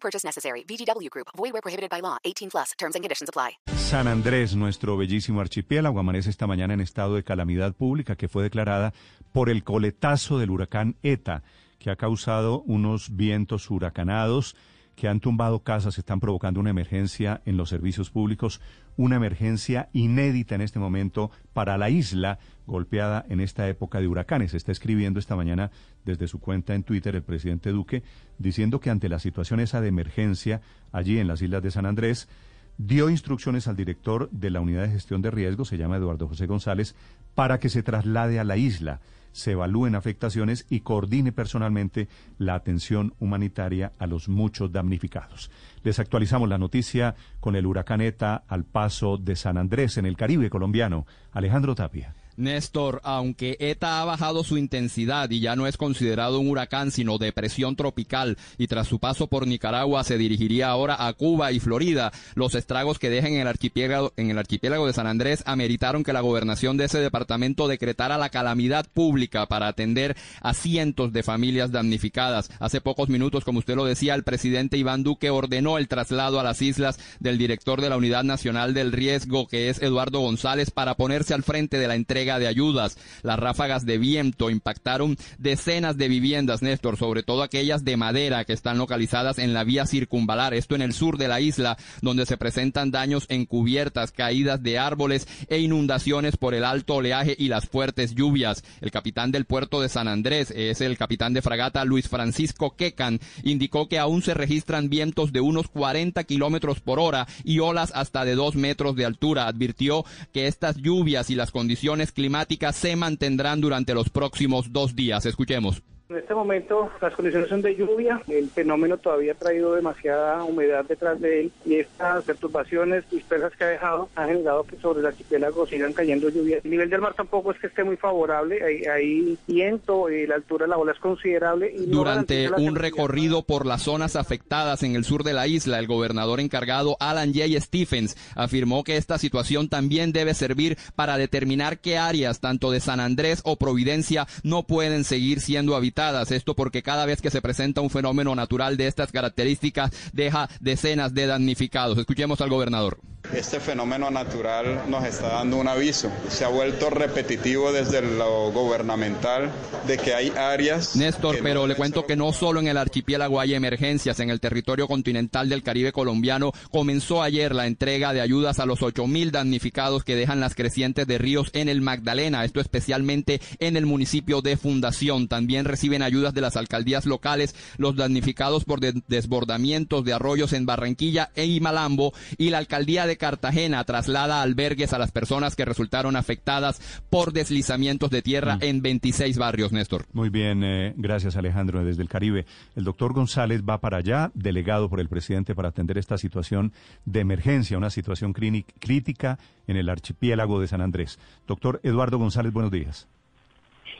Purchase necessary. VGW Group. Void where prohibited by law. 18 plus. Terms and conditions apply. San Andrés, nuestro bellísimo archipiélago, amanece esta mañana en estado de calamidad pública que fue declarada por el coletazo del huracán ETA, que ha causado unos vientos huracanados que han tumbado casas, están provocando una emergencia en los servicios públicos, una emergencia inédita en este momento para la isla golpeada en esta época de huracanes. Está escribiendo esta mañana desde su cuenta en Twitter el presidente Duque diciendo que ante la situación esa de emergencia allí en las islas de San Andrés, dio instrucciones al director de la unidad de gestión de riesgo, se llama Eduardo José González, para que se traslade a la isla se evalúen afectaciones y coordine personalmente la atención humanitaria a los muchos damnificados. Les actualizamos la noticia con el huracán ETA al paso de San Andrés en el Caribe colombiano. Alejandro Tapia. Néstor, aunque ETA ha bajado su intensidad y ya no es considerado un huracán sino depresión tropical y tras su paso por Nicaragua se dirigiría ahora a Cuba y Florida, los estragos que dejen en el archipiélago, en el archipiélago de San Andrés ameritaron que la gobernación de ese departamento decretara la calamidad pública para atender a cientos de familias damnificadas. Hace pocos minutos, como usted lo decía, el presidente Iván Duque ordenó el traslado a las islas del director de la Unidad Nacional del Riesgo, que es Eduardo González, para ponerse al frente de la entrega de ayudas. Las ráfagas de viento impactaron decenas de viviendas, Néstor, sobre todo aquellas de madera que están localizadas en la vía circunvalar, esto en el sur de la isla, donde se presentan daños en cubiertas, caídas de árboles e inundaciones por el alto oleaje y las fuertes lluvias. El capitán del puerto de San Andrés, es el capitán de fragata Luis Francisco Quecan, indicó que aún se registran vientos de unos 40 kilómetros por hora y olas hasta de dos metros de altura. Advirtió que estas lluvias y las condiciones climáticas se mantendrán durante los próximos dos días. Escuchemos. En este momento las condiciones son de lluvia, el fenómeno todavía ha traído demasiada humedad detrás de él y estas perturbaciones dispersas que ha dejado han generado que sobre el archipiélago sigan cayendo lluvias. El nivel del mar tampoco es que esté muy favorable, hay, viento, y la altura de la ola es considerable. Y Durante un recorrido por las zonas afectadas en el sur de la isla, el gobernador encargado Alan J. Stephens afirmó que esta situación también debe servir para determinar qué áreas, tanto de San Andrés o Providencia, no pueden seguir siendo habitadas esto porque cada vez que se presenta un fenómeno natural de estas características deja decenas de damnificados. Escuchemos al gobernador. Este fenómeno natural nos está dando un aviso. Se ha vuelto repetitivo desde lo gubernamental de que hay áreas. Néstor, pero le cuento que no solo en el archipiélago hay emergencias. En el territorio continental del Caribe colombiano comenzó ayer la entrega de ayudas a los 8.000 damnificados que dejan las crecientes de ríos en el Magdalena. Esto especialmente en el municipio de Fundación. También reciben ayudas de las alcaldías locales los damnificados por desbordamientos de arroyos en Barranquilla e Imalambo y la alcaldía de Cartagena traslada albergues a las personas que resultaron afectadas por deslizamientos de tierra mm. en 26 barrios, Néstor. Muy bien, eh, gracias Alejandro desde el Caribe. El doctor González va para allá, delegado por el presidente para atender esta situación de emergencia, una situación crítica en el archipiélago de San Andrés. Doctor Eduardo González, buenos días.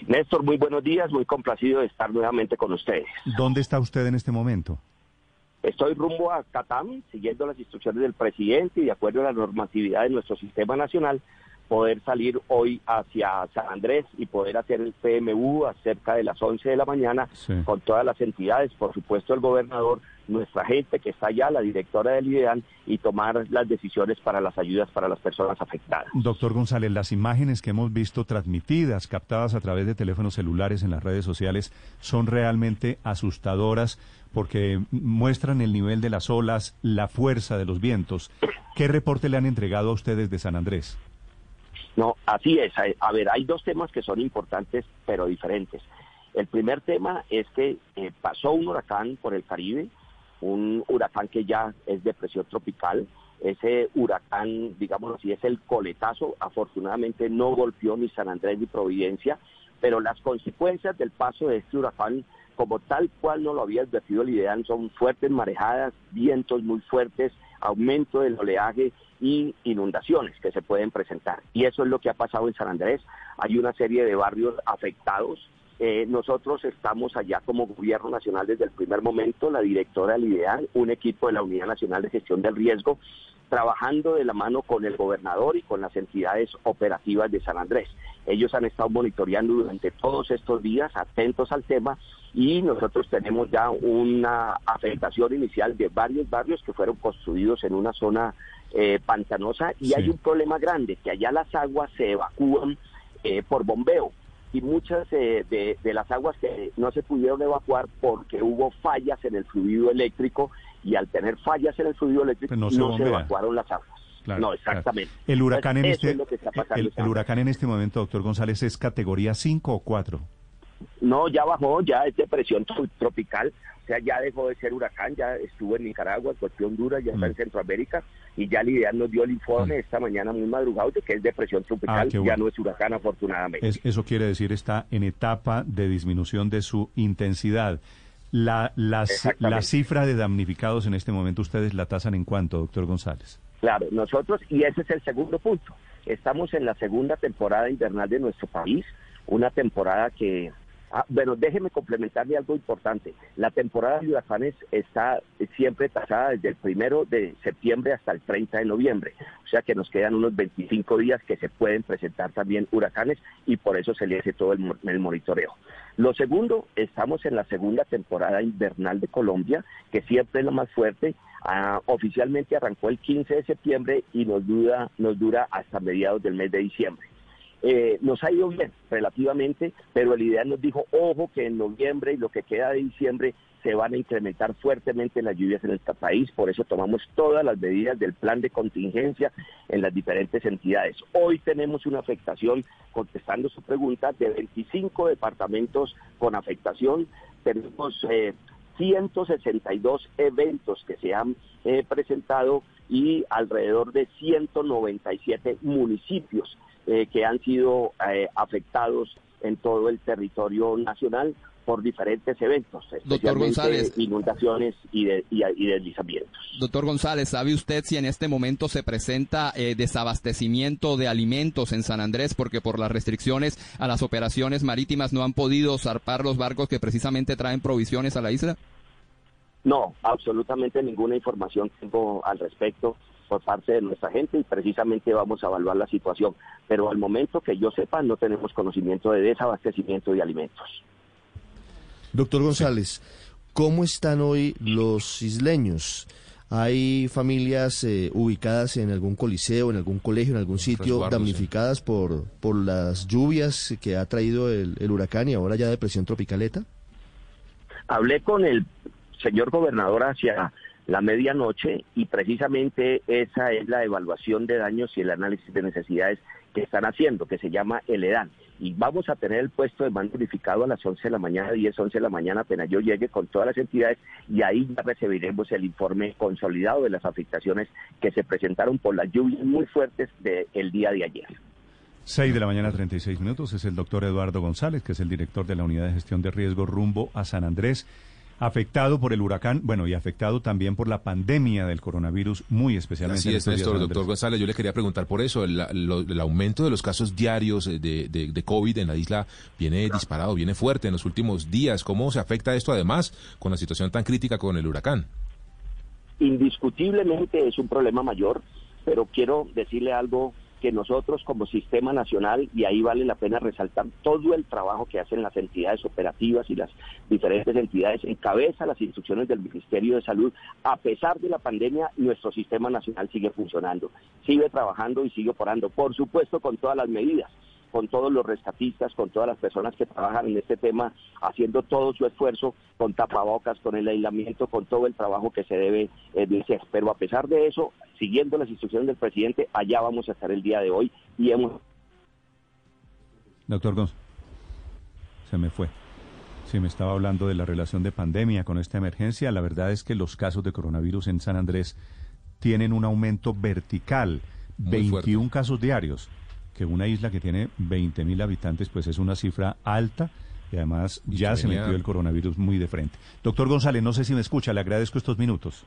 Néstor, muy buenos días, muy complacido de estar nuevamente con ustedes. ¿Dónde está usted en este momento? Estoy rumbo a Catam, siguiendo las instrucciones del presidente y de acuerdo a la normatividad de nuestro sistema nacional, poder salir hoy hacia San Andrés y poder hacer el PMU a cerca de las 11 de la mañana con todas las entidades, por supuesto el gobernador, nuestra gente que está allá, la directora del IDEAN, y tomar las decisiones para las ayudas para las personas afectadas. Doctor González, las imágenes que hemos visto transmitidas, captadas a través de teléfonos celulares en las redes sociales, son realmente asustadoras porque muestran el nivel de las olas, la fuerza de los vientos. ¿Qué reporte le han entregado a ustedes de San Andrés? No, así es. A ver, hay dos temas que son importantes pero diferentes. El primer tema es que eh, pasó un huracán por el Caribe, un huracán que ya es depresión tropical. Ese huracán, digamos así, es el coletazo. Afortunadamente no golpeó ni San Andrés ni Providencia, pero las consecuencias del paso de este huracán como tal cual no lo había advertido el IDEAN, son fuertes marejadas, vientos muy fuertes, aumento del oleaje y inundaciones que se pueden presentar. Y eso es lo que ha pasado en San Andrés. Hay una serie de barrios afectados. Eh, nosotros estamos allá como gobierno nacional desde el primer momento, la directora del IDEAN, un equipo de la Unidad Nacional de Gestión del Riesgo, trabajando de la mano con el gobernador y con las entidades operativas de San Andrés. Ellos han estado monitoreando durante todos estos días, atentos al tema, y nosotros tenemos ya una afectación inicial de varios barrios que fueron construidos en una zona eh, pantanosa y hay un problema grande, que allá las aguas se evacúan eh, por bombeo y muchas eh, de, de, las aguas que no se pudieron evacuar porque hubo fallas en el fluido eléctrico y al tener fallas en el fluido eléctrico Pues no no, se se, bombea. evacuaron las aguas. Claro, no, claro. exactamente. El huracán en Entonces, este está pasando el, huracán en este momento, doctor González, es categoría 5 o 4. No, ya bajó, ya es depresión tro- tropical, o sea, ya dejó de ser huracán, ya estuvo en Nicaragua, golpeó Honduras, ya está Mm. en Centroamérica y ya Lidia nos dio el informe Mm. esta mañana muy madrugado de que es depresión tropical, Ah, ya no es huracán afortunadamente. Es- eso quiere decir está en etapa de disminución de su intensidad. La, las- Exactamente. la cifra de damnificados en este momento, ¿ustedes la tasan en cuánto, doctor González? Claro, nosotros, y ese es el segundo punto, estamos en la segunda temporada invernal de nuestro país, una temporada que, ah, bueno, déjeme complementarle algo importante, la temporada de huracanes está siempre tasada desde el primero de septiembre hasta el 30 de noviembre, o sea que nos quedan unos 25 días que se pueden presentar también huracanes y por eso se le hace todo el, el monitoreo. Lo segundo, estamos en la segunda temporada invernal de Colombia, que siempre es la más fuerte. Ah, oficialmente arrancó el 15 de septiembre y nos dura, nos dura hasta mediados del mes de diciembre. Eh, nos ha ido bien relativamente, pero el IDEA nos dijo, ojo, que en noviembre y lo que queda de diciembre se van a incrementar fuertemente las lluvias en este país, por eso tomamos todas las medidas del plan de contingencia en las diferentes entidades. Hoy tenemos una afectación, contestando su pregunta, de 25 departamentos con afectación, tenemos eh, 162 eventos que se han eh, presentado y alrededor de 197 municipios eh, que han sido eh, afectados en todo el territorio nacional por diferentes eventos, especialmente González. inundaciones y, de- y- y deslizamientos. Doctor González, ¿sabe usted si en este momento se presenta eh, desabastecimiento de alimentos en San Andrés porque por las restricciones a las operaciones marítimas no han podido zarpar los barcos que precisamente traen provisiones a la isla? No, absolutamente ninguna información tengo al respecto por parte de nuestra gente y precisamente vamos a evaluar la situación. Pero al momento que yo sepa no tenemos conocimiento de desabastecimiento de alimentos. Doctor González, ¿cómo están hoy los isleños? ¿Hay familias eh, ubicadas en algún coliseo, en algún colegio, en algún sitio damnificadas por, por las lluvias que ha traído el, el huracán y ahora ya depresión tropical ETA? Hablé con el señor gobernador hacia la medianoche y precisamente esa es la evaluación de daños y el análisis de necesidades que están haciendo, que se llama el EDAN. Y vamos a tener el puesto de mando unificado a las 11 de la mañana, 10, 11 de la mañana, apenas yo llegue con todas las entidades y ahí ya recibiremos el informe consolidado de las afectaciones que se presentaron por las lluvias muy fuertes del día de ayer. 6 de la mañana, 36 minutos. Es el doctor Eduardo González, que es el director de la Unidad de Gestión de Riesgo rumbo a San Andrés, afectado por el huracán, bueno, y afectado también por la pandemia del coronavirus, muy especialmente. Así en es, Néstor, doctor. González. Yo le quería preguntar por eso. El, lo- el aumento de los casos diarios eh, de, de- de COVID en la isla viene disparado, viene fuerte en los últimos días. ¿Cómo se afecta esto además con la situación tan crítica con el huracán? indiscutiblemente es un problema mayor, pero quiero decirle algo que nosotros como sistema nacional, y ahí vale la pena resaltar todo el trabajo que hacen las entidades operativas y las diferentes entidades, encabeza las instrucciones del Ministerio de Salud, a pesar de la pandemia, nuestro sistema nacional sigue funcionando, sigue trabajando y sigue operando, por supuesto con todas las medidas con todos los rescatistas, con todas las personas que trabajan en este tema, haciendo todo su esfuerzo, con tapabocas, con el aislamiento, con todo el trabajo que se debe de hacer. Pero a pesar de eso, siguiendo las instrucciones del presidente, allá vamos a estar el día de hoy y hemos Doctor González, se me fue. Sí, me estaba hablando de la relación de pandemia con esta emergencia. La verdad es que los casos de coronavirus en San Andrés tienen un aumento vertical, Muy 21 fuerte. casos diarios, que una isla que tiene 20 mil habitantes, pues es una cifra alta y además ya se metió el coronavirus muy de frente. Doctor González, no sé si me escucha, le agradezco estos minutos.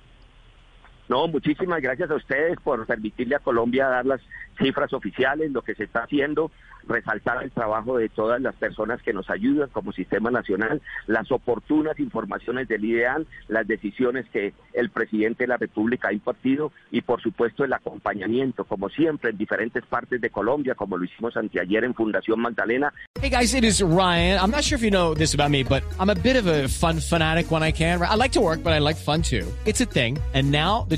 No, muchísimas gracias a ustedes por permitirle a Colombia dar las cifras oficiales, lo que se está haciendo, resaltar el trabajo de todas las personas que nos ayudan como sistema nacional, las oportunas informaciones del IDEAN, las decisiones que el presidente de la República ha impartido y por supuesto el acompañamiento, como siempre, en diferentes partes de Colombia, como lo hicimos anteayer en Fundación Magdalena, Hey guys, it is Ryan. I'm not sure if you know this about me, but I'm a bit of a fun fanatic when I can. I like to work, but I like fun too. It's a thing. And now the